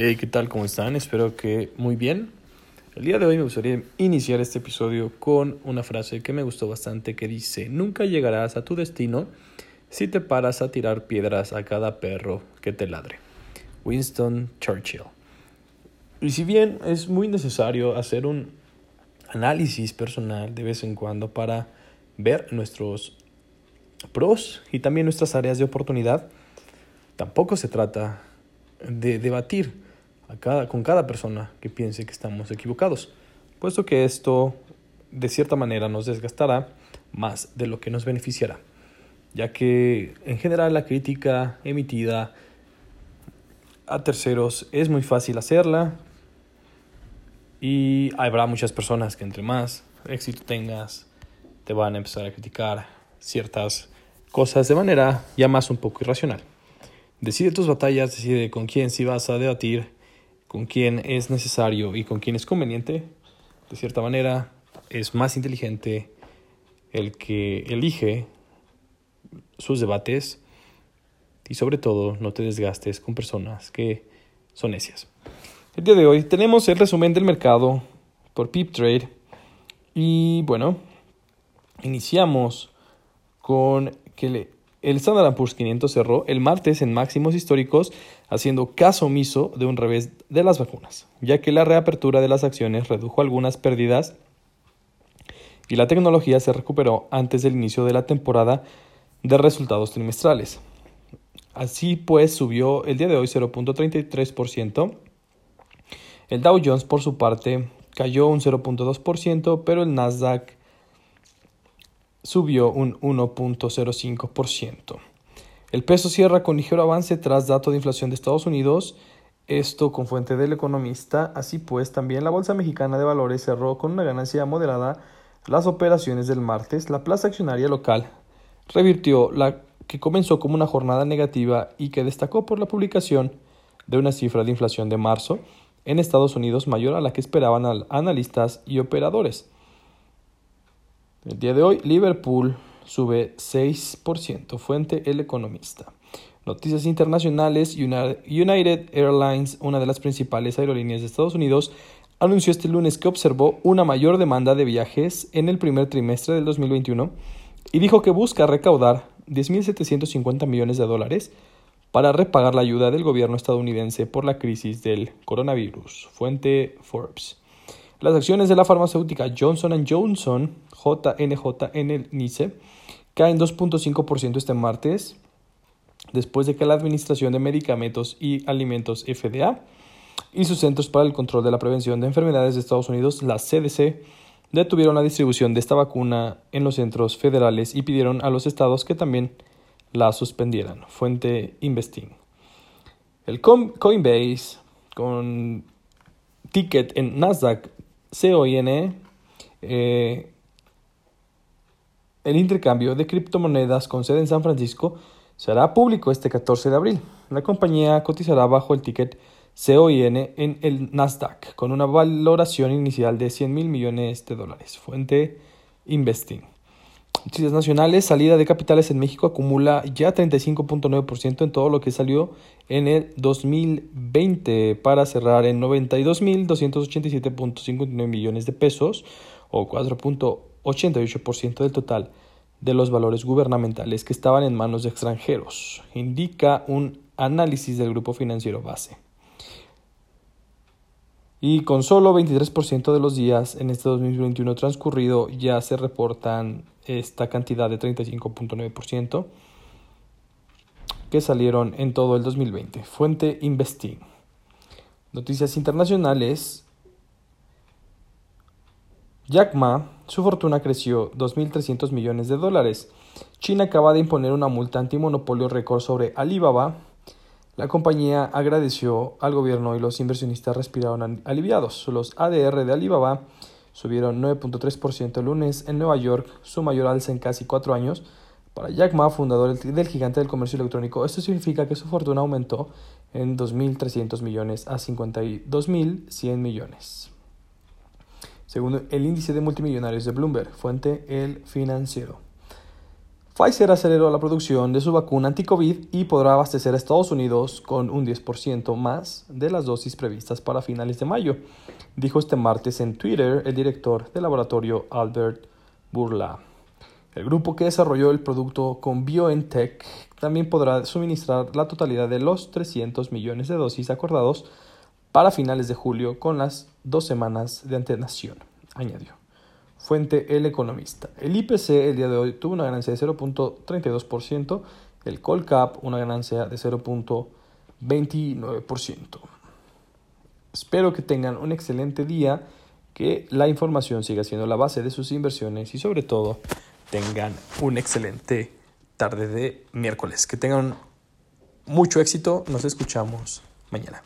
Hey, ¿qué tal? ¿Cómo están? Espero que muy bien. El día de hoy me gustaría iniciar este episodio con una frase que me gustó bastante que dice, nunca llegarás a tu destino si te paras a tirar piedras a cada perro que te ladre. Winston Churchill. Y si bien es muy necesario hacer un análisis personal de vez en cuando para ver nuestros pros y también nuestras áreas de oportunidad, tampoco se trata de debatir con cada persona que piense que estamos equivocados, puesto que esto de cierta manera nos desgastará más de lo que nos beneficiará, ya que en general la crítica emitida a terceros es muy fácil hacerla y habrá muchas personas que entre más éxito tengas te van a empezar a criticar ciertas cosas de manera ya más un poco irracional. Decide tus batallas, decide con quién si vas a debatir con quién es necesario y con quién es conveniente, de cierta manera es más inteligente el que elige sus debates y sobre todo no te desgastes con personas que son necias. El día de hoy tenemos el resumen del mercado por Pip Trade y bueno, iniciamos con que le el Standard Poor's 500 cerró el martes en máximos históricos, haciendo caso omiso de un revés de las vacunas, ya que la reapertura de las acciones redujo algunas pérdidas y la tecnología se recuperó antes del inicio de la temporada de resultados trimestrales. Así pues, subió el día de hoy 0.33%. El Dow Jones, por su parte, cayó un 0.2%, pero el Nasdaq subió un 1.05%. El peso cierra con ligero avance tras dato de inflación de Estados Unidos, esto con fuente del economista. Así pues, también la Bolsa Mexicana de Valores cerró con una ganancia moderada las operaciones del martes. La plaza accionaria local revirtió la que comenzó como una jornada negativa y que destacó por la publicación de una cifra de inflación de marzo en Estados Unidos mayor a la que esperaban analistas y operadores. El día de hoy, Liverpool sube 6%, fuente El Economista. Noticias internacionales, United Airlines, una de las principales aerolíneas de Estados Unidos, anunció este lunes que observó una mayor demanda de viajes en el primer trimestre del 2021 y dijo que busca recaudar 10.750 millones de dólares para repagar la ayuda del gobierno estadounidense por la crisis del coronavirus. Fuente Forbes. Las acciones de la farmacéutica Johnson Johnson, JNJ en el NICE, caen 2.5% este martes, después de que la Administración de Medicamentos y Alimentos FDA y sus Centros para el Control de la Prevención de Enfermedades de Estados Unidos, la CDC, detuvieron la distribución de esta vacuna en los centros federales y pidieron a los estados que también la suspendieran. Fuente Investing. El Coinbase, con ticket en Nasdaq COIN, eh, el intercambio de criptomonedas con sede en San Francisco será público este 14 de abril. La compañía cotizará bajo el ticket COIN en el Nasdaq con una valoración inicial de 100 mil millones de dólares. Fuente Investing. Noticias nacionales, salida de capitales en México acumula ya 35.9% en todo lo que salió en el 2020 para cerrar en 92.287.59 millones de pesos o 4.88% del total de los valores gubernamentales que estaban en manos de extranjeros, indica un análisis del grupo financiero base. Y con solo 23% de los días en este 2021 transcurrido ya se reportan esta cantidad de 35.9% que salieron en todo el 2020. Fuente Investing. Noticias internacionales. Jack Ma, su fortuna creció 2.300 millones de dólares. China acaba de imponer una multa antimonopolio récord sobre Alibaba la compañía agradeció al gobierno y los inversionistas respiraron aliviados. Los ADR de Alibaba subieron 9.3% el lunes en Nueva York, su mayor alza en casi cuatro años. Para Jack Ma, fundador del gigante del comercio electrónico, esto significa que su fortuna aumentó en 2.300 millones a 52.100 millones. Según el índice de multimillonarios de Bloomberg, fuente El Financiero. Pfizer aceleró la producción de su vacuna anti-COVID y podrá abastecer a Estados Unidos con un 10% más de las dosis previstas para finales de mayo, dijo este martes en Twitter el director del laboratorio Albert Burla. El grupo que desarrolló el producto con BioNTech también podrá suministrar la totalidad de los 300 millones de dosis acordados para finales de julio con las dos semanas de antenación, añadió. Fuente El Economista. El IPC el día de hoy tuvo una ganancia de 0.32%, el Colcap una ganancia de 0.29%. Espero que tengan un excelente día, que la información siga siendo la base de sus inversiones y sobre todo tengan un excelente tarde de miércoles. Que tengan mucho éxito. Nos escuchamos mañana.